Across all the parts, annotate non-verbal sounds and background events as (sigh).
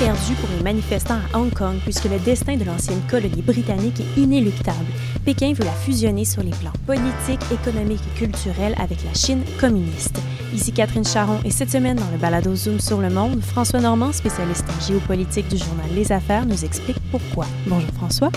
perdu pour les manifestants à Hong Kong puisque le destin de l'ancienne colonie britannique est inéluctable. Pékin veut la fusionner sur les plans politiques, économiques et culturels avec la Chine communiste. Ici Catherine Charon et cette semaine dans le balado Zoom sur le monde, François Normand, spécialiste en géopolitique du journal Les Affaires, nous explique pourquoi. Bonjour François.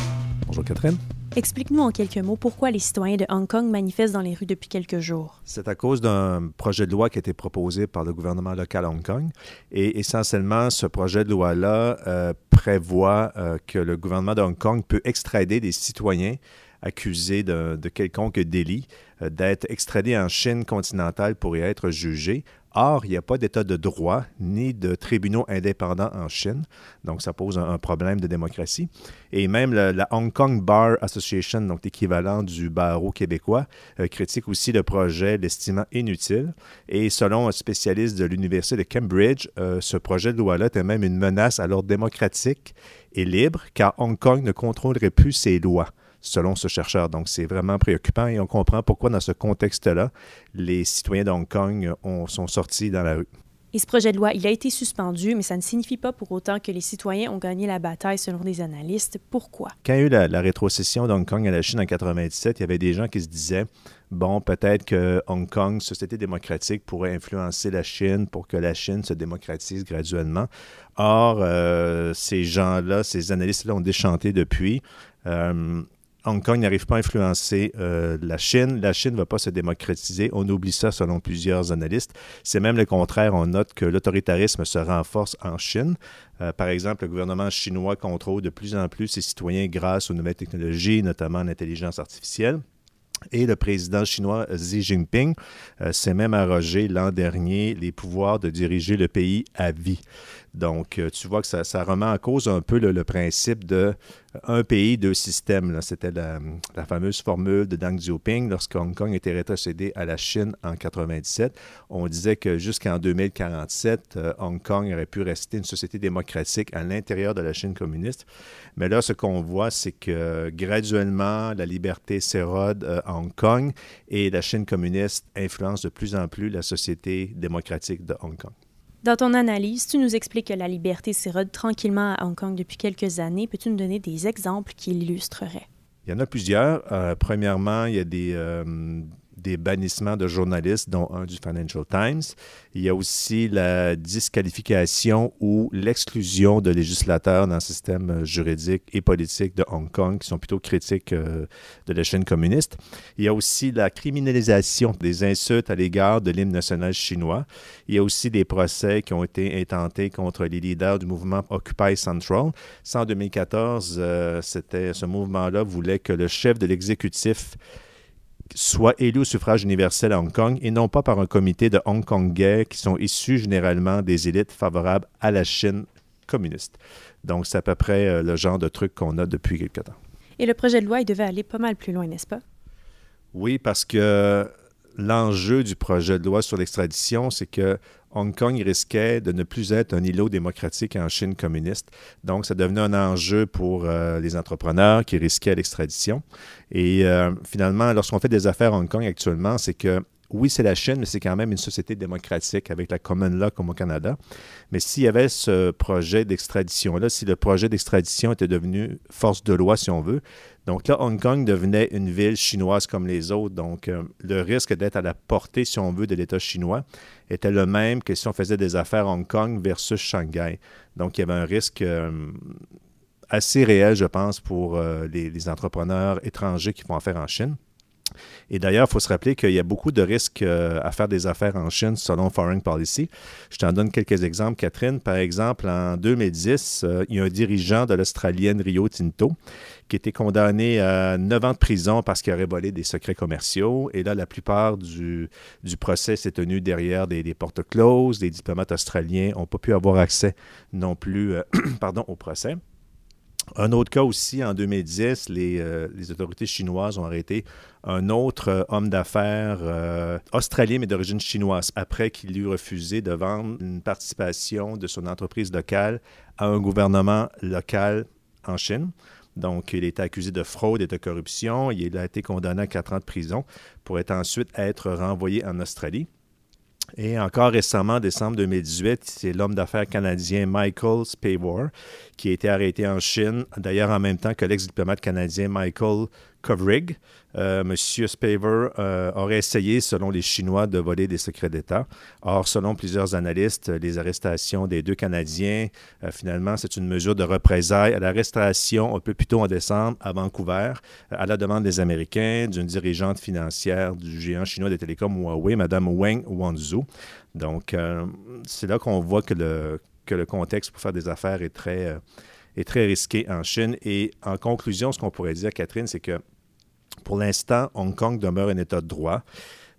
Bonjour Catherine. Explique-nous en quelques mots pourquoi les citoyens de Hong Kong manifestent dans les rues depuis quelques jours. C'est à cause d'un projet de loi qui a été proposé par le gouvernement local à Hong Kong. Et essentiellement, ce projet de loi-là euh, prévoit euh, que le gouvernement de Hong Kong peut extrader des citoyens accusés de, quelconque délit euh, d'être extradés en Chine continentale pour y être jugés Or, il n'y a pas d'état de droit ni de tribunaux indépendants en Chine, donc ça pose un, problème de démocratie. Et même la, Hong Kong Bar Association, donc l'équivalent du barreau québécois, euh, critique aussi le projet, l'estimant inutile. Et selon un spécialiste de l'Université de Cambridge, euh, ce projet de loi-là est même une menace à l'ordre démocratique et libre, car Hong Kong ne contrôlerait plus ses lois selon ce chercheur. Donc, c'est vraiment préoccupant et on comprend pourquoi, dans ce contexte-là, les citoyens de Hong Kong ont, sont sortis dans la rue. Et ce projet de loi, il a été suspendu, mais ça ne signifie pas pour autant que les citoyens ont gagné la bataille selon des analystes. Pourquoi? Quand il y a eu la, rétrocession d'Hong Kong à la Chine en 1997, il y avait des gens qui se disaient, bon, peut-être que Hong Kong, société démocratique, pourrait influencer la Chine pour que la Chine se démocratise graduellement. Or, euh, ces gens-là, ces analystes-là ont déchanté depuis. Euh, Hong Kong n'arrive pas à influencer euh, la Chine. La Chine ne va pas se démocratiser. On oublie ça selon plusieurs analystes. C'est même le contraire. On note que l'autoritarisme se renforce en Chine. Euh, par exemple, le gouvernement chinois contrôle de plus en plus ses citoyens grâce aux nouvelles technologies, notamment l'intelligence artificielle. Et le président chinois Xi Jinping euh, s'est même arrogé l'an dernier les pouvoirs de diriger le pays à vie. Donc, tu vois que ça, remet en cause un peu le, principe de un pays, deux systèmes. C'était la, fameuse formule de Deng Xiaoping lorsque Hong Kong était rétrocédé à la Chine en 1997. On disait que jusqu'en 2047, euh, Hong Kong aurait pu rester une société démocratique à l'intérieur de la Chine communiste. Mais là, ce qu'on voit, c'est que graduellement, la liberté s'érode euh, à Hong Kong et la Chine communiste influence de plus en plus la société démocratique de Hong Kong. Dans ton analyse, tu nous expliques que la liberté s'érode tranquillement à Hong Kong depuis quelques années. Peux-tu nous donner des exemples qui l'illustreraient? Il y en a plusieurs. Euh, premièrement, il y a des, euh, des bannissements de journalistes, dont un du Financial Times. Il y a aussi la disqualification ou l'exclusion de législateurs dans le système juridique et politique de Hong Kong qui sont plutôt critiques euh, de la chaîne communiste. Il y a aussi la criminalisation des insultes à l'égard de l'hymne national chinois. Il y a aussi des procès qui ont été intentés contre les leaders du mouvement Occupy Central. Ça, en 2014, euh, ce mouvement-là voulait que le chef de l'exécutif soit élu au suffrage universel à Hong Kong et non pas par un comité de Hong Kongais qui sont issus généralement des élites favorables à la Chine communiste. Donc, c'est à peu près euh, le genre de truc qu'on a depuis quelque temps. Et le projet de loi, il devait aller pas mal plus loin, n'est-ce pas? Oui, parce que l'enjeu du projet de loi sur l'extradition, c'est que Hong Kong risquait de ne plus être un îlot démocratique en Chine communiste. Donc, ça devenait un enjeu pour euh, les entrepreneurs qui risquaient l'extradition. Et euh, finalement, lorsqu'on fait des affaires à Hong Kong actuellement, c'est que oui, c'est la Chine, mais c'est quand même une société démocratique avec la common law comme au Canada. Mais s'il y avait ce projet d'extradition-là, si le projet d'extradition était devenu force de loi, si on veut, donc là, Hong Kong devenait une ville chinoise comme les autres. Donc, euh, le risque d'être à la portée, si on veut, de l'État chinois était le même que si on faisait des affaires Hong Kong versus Shanghai. Donc, il y avait un risque euh, assez réel, je pense, pour euh, les entrepreneurs étrangers qui font affaire en Chine. Et d'ailleurs, il faut se rappeler qu'il y a beaucoup de risques euh, à faire des affaires en Chine selon Foreign Policy. Je t'en donne quelques exemples, Catherine. Par exemple, en 2010, euh, il y a un dirigeant de l'Australienne Rio Tinto qui était condamné à 9 ans de prison parce qu'il aurait volé des secrets commerciaux. Et là, la plupart du, procès s'est tenu derrière des, portes closes. Les diplomates australiens n'ont pas pu avoir accès non plus euh, (clears throat) pardon, au procès. Un autre cas aussi, en 2010, euh, les, autorités chinoises ont arrêté un autre euh, homme d'affaires euh, australien, mais d'origine chinoise, après qu'il eut refusé de vendre une participation de son entreprise locale à un gouvernement local en Chine. Donc, il était accusé de fraude et de corruption. Il a été condamné à quatre ans de prison pour ensuite être renvoyé en Australie. Et encore récemment, en décembre 2018, c'est l'homme d'affaires canadien Michael Spavor qui a été arrêté en Chine, d'ailleurs en même temps que l'ex-diplomate canadien Michael Kovrig. Euh, Monsieur Spavor euh, aurait essayé, selon les Chinois, de voler des secrets d'État. Or, selon plusieurs analystes, les arrestations des deux Canadiens, euh, finalement, c'est une mesure de représailles à l'arrestation un peu plus tôt en décembre à Vancouver, à la demande des Américains, d'une dirigeante financière du géant chinois des télécoms Huawei, Mme Wang Wanzhou. Donc, c'est là qu'on voit que le, que le contexte pour faire des affaires est très, est très risqué en Chine. Et en conclusion, ce qu'on pourrait dire, Catherine, c'est que pour l'instant, Hong Kong demeure un État de droit.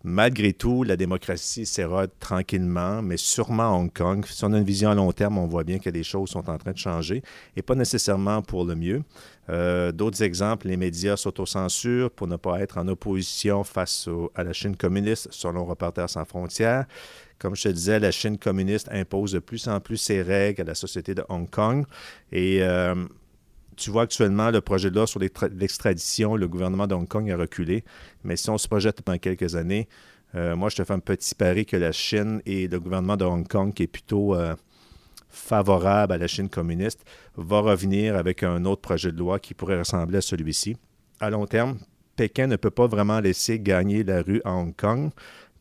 Malgré tout, la démocratie s'érode tranquillement, mais sûrement à Hong Kong. Si on a une vision à long terme, on voit bien que les choses sont en train de changer et pas nécessairement pour le mieux. Euh, d'autres exemples, les médias s'autocensurent pour ne pas être en opposition face à la Chine communiste, selon Reporters sans frontières. Comme je te disais, la Chine communiste impose de plus en plus ses règles à la société de Hong Kong. Et euh, tu vois actuellement le projet de loi sur l'extradition, le gouvernement de Hong Kong a reculé. Mais si on se projette dans quelques années, euh, moi, je te fais un petit pari que la Chine et le gouvernement de Hong Kong, qui est plutôt euh, favorable à la Chine communiste, va revenir avec un autre projet de loi qui pourrait ressembler à celui-ci. À long terme, Pékin ne peut pas vraiment laisser gagner la rue à Hong Kong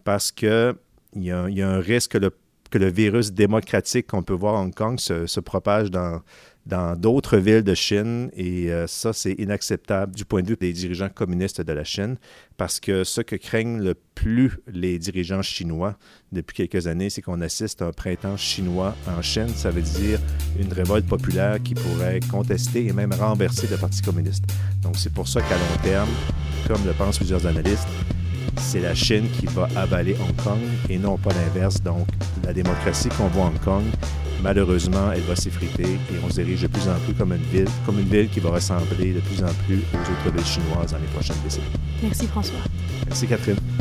parce qu'il y, a un risque que le, que le virus démocratique qu'on peut voir à Hong Kong se propage dans, dans d'autres villes de Chine et euh, ça, c'est inacceptable du point de vue des dirigeants communistes de la Chine parce que ce que craignent le plus les dirigeants chinois depuis quelques années, c'est qu'on assiste à un printemps chinois en Chine. Ça veut dire une révolte populaire qui pourrait contester et même renverser le Parti communiste. Donc c'est pour ça qu'à long terme, comme le pensent plusieurs analystes, c'est la Chine qui va avaler Hong Kong et non pas l'inverse. Donc la démocratie qu'on voit à Hong Kong malheureusement, elle va s'effriter et on se dirige de plus en plus comme une ville, comme une ville qui va ressembler de plus en plus aux autres villes chinoises dans les prochaines décennies. Merci François. Merci Catherine.